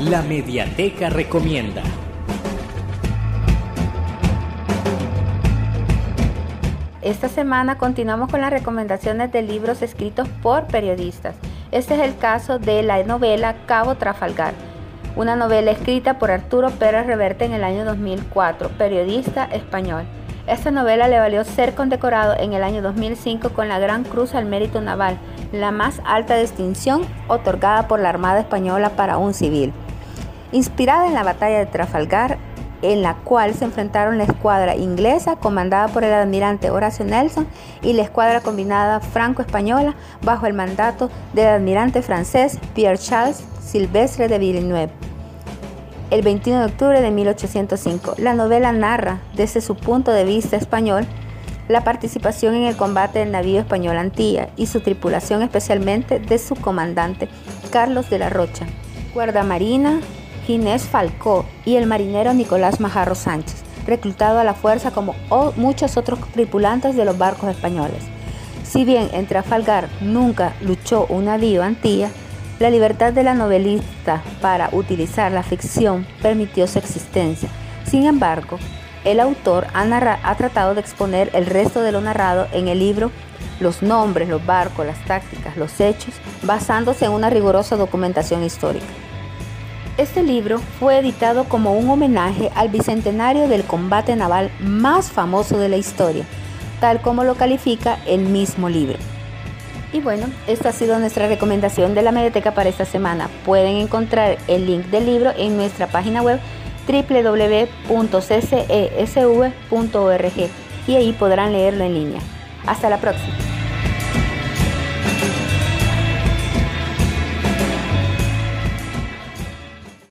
La Mediateca Recomienda. Esta semana continuamos con las recomendaciones de libros escritos por periodistas. Este es el caso de la novela Cabo Trafalgar, una novela escrita por Arturo Pérez Reverte en el año 2004, periodista español. Esta novela le valió ser condecorado en el año 2005 con la Gran Cruz al Mérito Naval, la más alta distinción otorgada por la Armada Española para un civil. Inspirada en la batalla de Trafalgar, en la cual se enfrentaron la escuadra inglesa comandada por el almirante Horacio Nelson y la escuadra combinada franco-española bajo el mandato del almirante francés Pierre Charles Silvestre de Villeneuve el 21 de octubre de 1805. La novela narra, desde su punto de vista español, la participación en el combate del navío español Antilla y su tripulación, especialmente de su comandante, Carlos de la Rocha, guardamarina Ginés Falcó y el marinero Nicolás Majarro Sánchez, reclutado a la fuerza como muchos otros tripulantes de los barcos españoles. Si bien en Trafalgar nunca luchó un navío Antilla, la libertad de la novelista para utilizar la ficción permitió su existencia. Sin embargo, el autor ha, tratado de exponer el resto de lo narrado en el libro, los nombres, los barcos, las tácticas, los hechos, basándose en una rigurosa documentación histórica. Este libro fue editado como un homenaje al bicentenario del combate naval más famoso de la historia, tal como lo califica el mismo libro. Y bueno, esta ha sido nuestra recomendación de la Mediateca para esta semana. Pueden encontrar el link del libro en nuestra página web www.ccesv.org y ahí podrán leerlo en línea. Hasta la próxima.